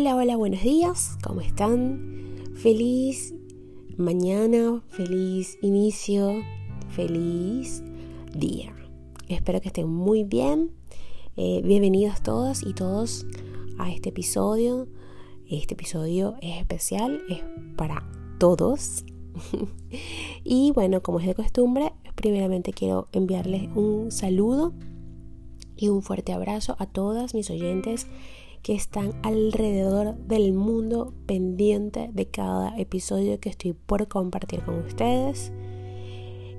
Hola, hola, buenos días, ¿cómo están? Feliz mañana, feliz inicio, feliz día. Espero que estén muy bien. Eh, bienvenidos todos y todos a este episodio. Este episodio es especial, es para todos. y bueno, como es de costumbre, primeramente quiero enviarles un saludo y un fuerte abrazo a todas mis oyentes que están alrededor del mundo pendiente de cada episodio que estoy por compartir con ustedes.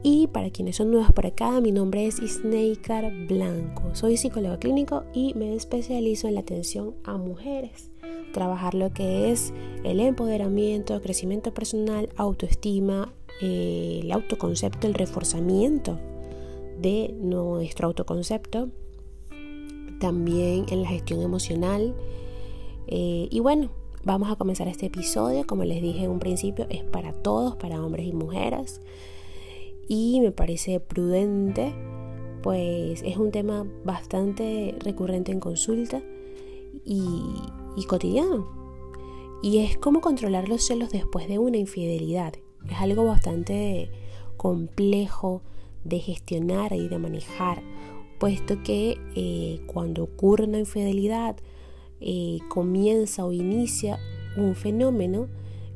Y para quienes son nuevos por acá, mi nombre es Isneikar Blanco. Soy psicólogo clínico y me especializo en la atención a mujeres. Trabajar lo que es el empoderamiento, crecimiento personal, autoestima, eh, el autoconcepto, el reforzamiento de nuestro autoconcepto también en la gestión emocional. Eh, y bueno, vamos a comenzar este episodio. Como les dije en un principio, es para todos, para hombres y mujeres. Y me parece prudente, pues es un tema bastante recurrente en consulta y, y cotidiano. Y es cómo controlar los celos después de una infidelidad. Es algo bastante complejo de gestionar y de manejar puesto que eh, cuando ocurre una infidelidad eh, comienza o inicia un fenómeno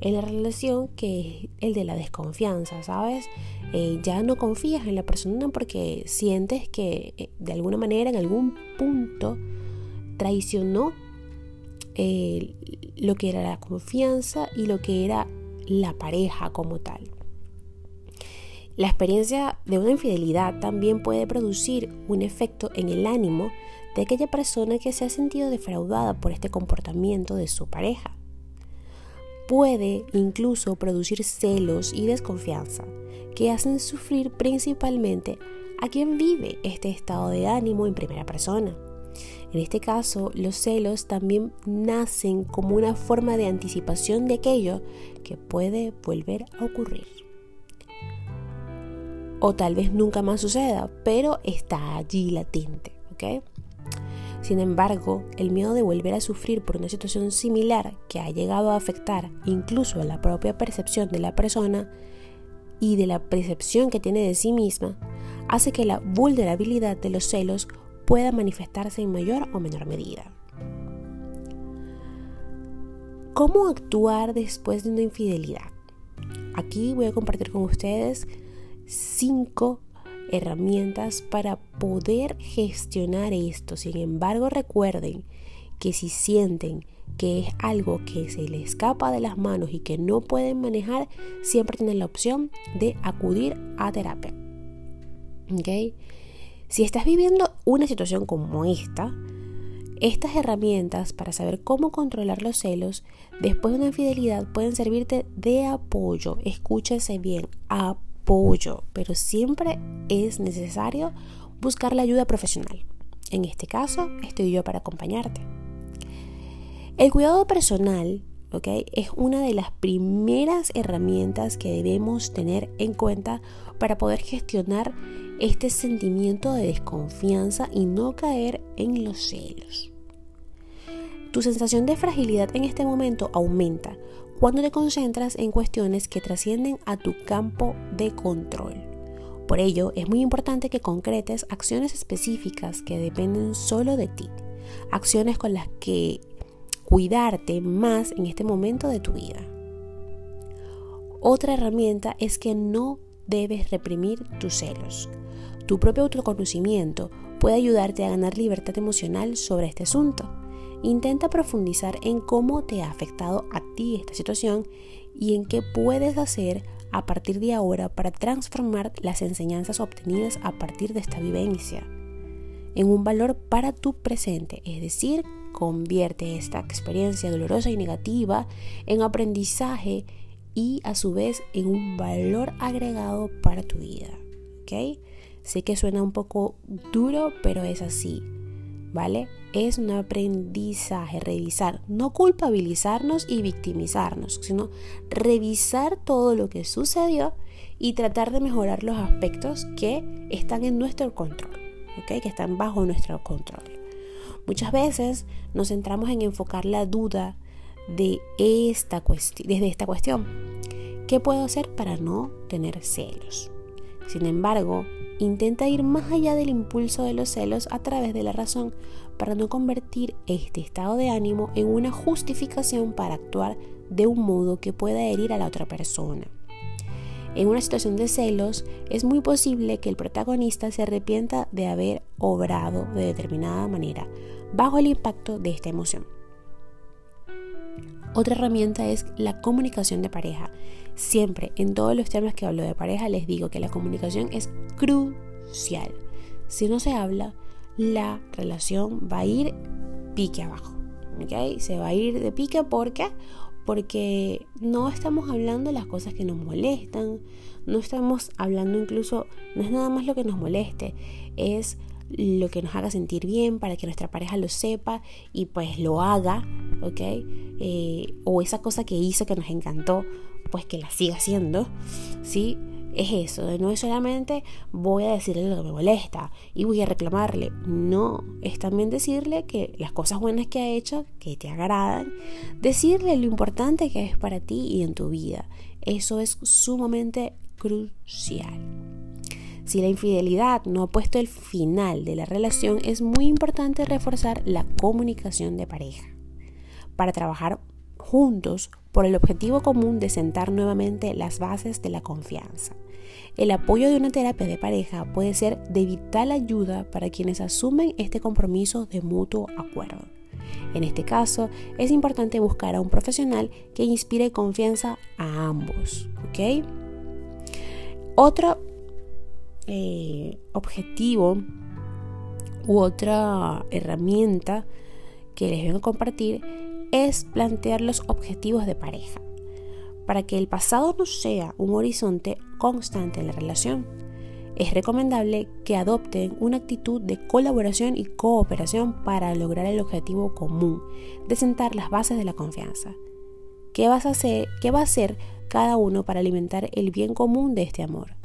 en la relación que es el de la desconfianza, ¿sabes? Eh, ya no confías en la persona porque sientes que de alguna manera en algún punto traicionó lo que era la confianza y lo que era la pareja como tal. La experiencia de una infidelidad también puede producir un efecto en el ánimo de aquella persona que se ha sentido defraudada por este comportamiento de su pareja. Puede incluso producir celos y desconfianza que hacen sufrir principalmente a quien vive este estado de ánimo en primera persona. En este caso, los celos también nacen como una forma de anticipación de aquello que puede volver a ocurrir o tal vez nunca más suceda, pero está allí latente, ¿ok? Sin embargo, el miedo de volver a sufrir por una situación similar que ha llegado a afectar incluso a la propia percepción de la persona y de la percepción que tiene de sí misma, hace que la vulnerabilidad de los celos pueda manifestarse en mayor o menor medida. ¿Cómo actuar después de una infidelidad? Aquí voy a compartir con ustedes cinco herramientas para poder gestionar esto. Sin embargo, recuerden que si sienten que es algo que se les escapa de las manos y que no pueden manejar, siempre tienen la opción de acudir a terapia. ¿Okay? Si estás viviendo una situación como esta, estas herramientas para saber cómo controlar los celos después de una infidelidad pueden servirte de apoyo. Escúchense bien, apoyo pero siempre es necesario buscar la ayuda profesional. En este caso, estoy yo para acompañarte. El cuidado personal es una de las primeras herramientas que debemos tener en cuenta para poder gestionar este sentimiento de desconfianza y no caer en los celos. Tu sensación de fragilidad en este momento aumenta cuando te concentras en cuestiones que trascienden a tu campo de control. Por ello, es muy importante que concretes acciones específicas que dependen solo de ti, acciones con las que cuidarte más en este momento de tu vida. Otra herramienta es que no debes reprimir tus celos. Tu propio autoconocimiento puede ayudarte a ganar libertad emocional sobre este asunto. Intenta profundizar en cómo te ha afectado a ti esta situación y en qué puedes hacer a partir de ahora para transformar las enseñanzas obtenidas a partir de esta vivencia en un valor para tu presente, es decir, convierte esta experiencia dolorosa y negativa en aprendizaje y a su vez en un valor agregado para tu vida. ¿Ok? Sé que suena un poco duro, pero es así. ¿Vale? Es un aprendizaje, revisar, no culpabilizarnos y victimizarnos, sino revisar todo lo que sucedió y tratar de mejorar los aspectos que están en nuestro control. Que están bajo nuestro control. Muchas veces nos centramos en enfocar la duda de esta desde esta cuestión. ¿Qué puedo hacer para no tener celos? Sin embargo, intenta ir más allá del impulso de los celos a través de la razón para no convertir este estado de ánimo en una justificación para actuar de un modo que pueda herir a la otra persona. En una situación de celos, es muy posible que el protagonista se arrepienta de haber obrado de determinada manera bajo el impacto de esta emoción. Otra herramienta es la comunicación de pareja. Siempre en todos los temas que hablo de pareja les digo que la comunicación es crucial. Si no se habla, la relación va a ir pique abajo. Se va a ir de pique porque porque no estamos hablando las cosas que nos molestan, no estamos hablando incluso, no es nada más lo que nos moleste, es lo que nos haga sentir bien para que nuestra pareja lo sepa y pues lo haga, ¿ok? Eh, o esa cosa que hizo que nos encantó, pues que la siga haciendo, ¿sí? es eso, no es solamente voy a decirle lo que me molesta y voy a reclamarle, no, es también decirle que las cosas buenas que ha hecho, que te agradan, decirle lo importante que es para ti y en tu vida. Eso es sumamente crucial. Si la infidelidad no ha puesto el final de la relación, es muy importante reforzar la comunicación de pareja para trabajar juntos por el objetivo común de sentar nuevamente las bases de la confianza. El apoyo de una terapia de pareja puede ser de vital ayuda para quienes asumen este compromiso de mutuo acuerdo. En este caso, es importante buscar a un profesional que inspire confianza a ambos. Otro eh, objetivo u otra herramienta que les vengo a compartir es plantear los objetivos de pareja, para que el pasado no sea un horizonte constante en la relación. Es recomendable que adopten una actitud de colaboración y cooperación para lograr el objetivo común de sentar las bases de la confianza. ¿Qué, vas a hacer, ¿Qué va a hacer cada uno para alimentar el bien común de este amor?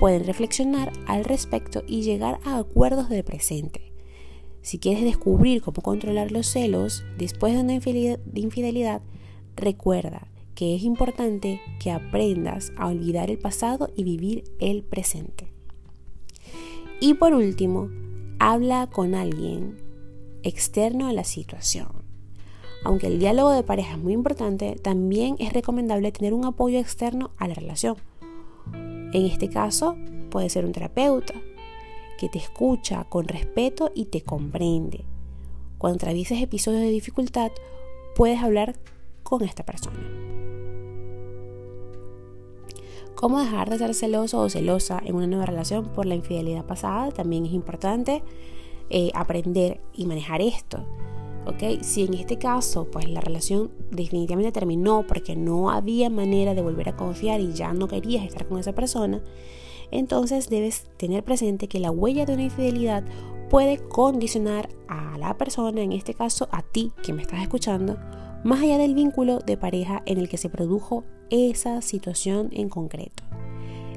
Pueden reflexionar al respecto y llegar a acuerdos del presente si quieres descubrir cómo controlar los celos después de una infidelidad, recuerda que es importante que aprendas a olvidar el pasado y vivir el presente. Y por último, habla con alguien externo a la situación. Aunque el diálogo de pareja es muy importante, también es recomendable tener un apoyo externo a la relación. En este caso, puede ser un terapeuta, que te escucha con respeto y te comprende. Cuando atravieses episodios de dificultad, puedes hablar con esta persona. Cómo dejar de ser celoso o celosa en una nueva relación por la infidelidad pasada también es importante eh, aprender y manejar esto. ¿ok? Si en este caso, pues la relación definitivamente terminó porque no había manera de volver a confiar y ya no querías estar con esa persona, entonces debes tener presente que la huella de una infidelidad puede condicionar a la persona, en este caso a ti que me estás escuchando, más allá del vínculo de pareja en el que se produjo esa situación en concreto.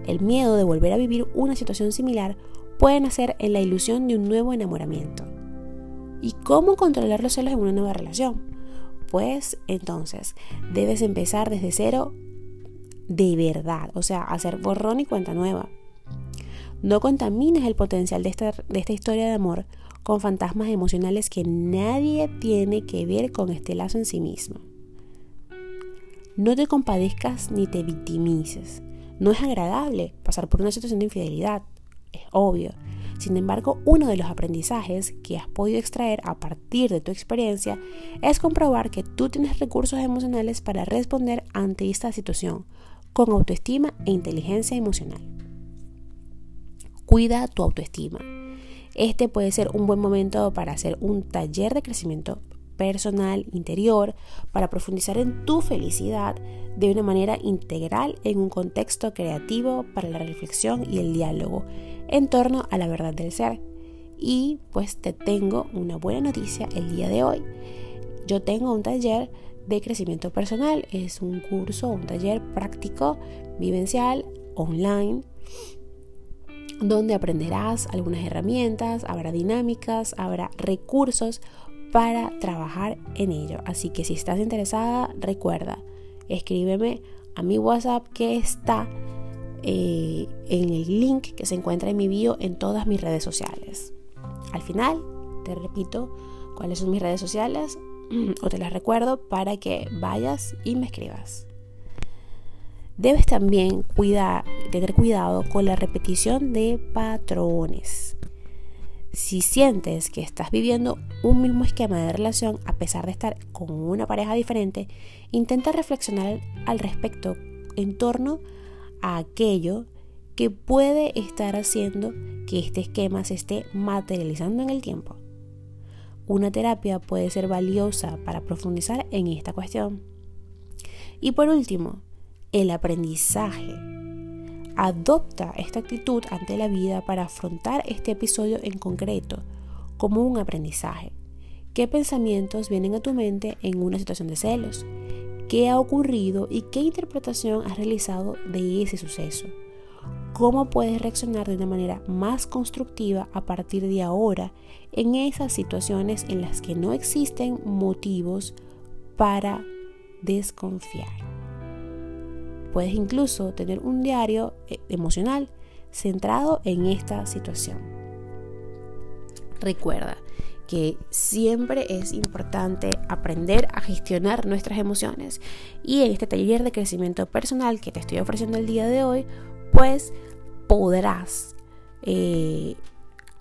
El miedo de volver a vivir una situación similar puede nacer en la ilusión de un nuevo enamoramiento. ¿Y cómo controlar los celos en una nueva relación? Pues entonces debes empezar desde cero de verdad, o sea, hacer borrón y cuenta nueva. No contamines el potencial de esta, de esta historia de amor con fantasmas emocionales que nadie tiene que ver con este lazo en sí mismo. No te compadezcas ni te victimices. No es agradable pasar por una situación de infidelidad, es obvio. Sin embargo, uno de los aprendizajes que has podido extraer a partir de tu experiencia es comprobar que tú tienes recursos emocionales para responder ante esta situación con autoestima e inteligencia emocional. Cuida tu autoestima. Este puede ser un buen momento para hacer un taller de crecimiento personal interior, para profundizar en tu felicidad de una manera integral en un contexto creativo para la reflexión y el diálogo en torno a la verdad del ser. Y pues te tengo una buena noticia el día de hoy. Yo tengo un taller de crecimiento personal, es un curso, un taller práctico, vivencial, online donde aprenderás algunas herramientas, habrá dinámicas, habrá recursos para trabajar en ello. Así que si estás interesada, recuerda, escríbeme a mi WhatsApp que está eh, en el link que se encuentra en mi bio en todas mis redes sociales. Al final, te repito cuáles son mis redes sociales o te las recuerdo para que vayas y me escribas. Debes también tener cuidado con la repetición de patrones. Si sientes que estás viviendo un mismo esquema de relación a pesar de estar con una pareja diferente, intenta reflexionar al respecto en torno a aquello que puede estar haciendo que este esquema se esté materializando en el tiempo. Una terapia puede ser valiosa para profundizar en esta cuestión. Y por último, el aprendizaje. Adopta esta actitud ante la vida para afrontar este episodio en concreto como un aprendizaje. ¿Qué pensamientos vienen a tu mente en una situación de celos? ¿Qué ha ocurrido y qué interpretación has realizado de ese suceso? ¿Cómo puedes reaccionar de una manera más constructiva a partir de ahora en esas situaciones en las que no existen motivos para desconfiar? Puedes incluso tener un diario eh, emocional centrado en esta situación. Recuerda que siempre es importante aprender a gestionar nuestras emociones y en este taller de crecimiento personal que te estoy ofreciendo el día de hoy, pues podrás eh,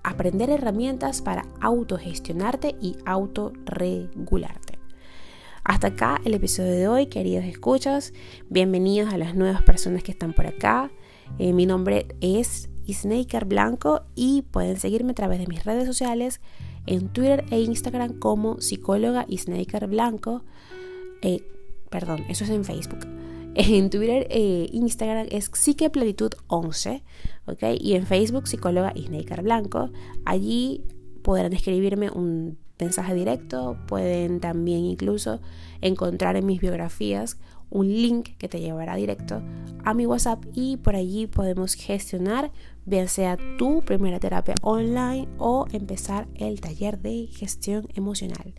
aprender herramientas para autogestionarte y autorregularte. Hasta acá el episodio de hoy, queridos escuchas. Bienvenidos a las nuevas personas que están por acá. Eh, mi nombre es Snaker Blanco y pueden seguirme a través de mis redes sociales en Twitter e Instagram como psicóloga Snaker Blanco. Eh, perdón, eso es en Facebook. En Twitter e Instagram es psiqueplenitud11, ¿ok? Y en Facebook psicóloga Snaker Blanco. Allí podrán escribirme un mensaje directo, pueden también incluso encontrar en mis biografías un link que te llevará directo a mi WhatsApp y por allí podemos gestionar bien sea tu primera terapia online o empezar el taller de gestión emocional.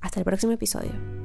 Hasta el próximo episodio.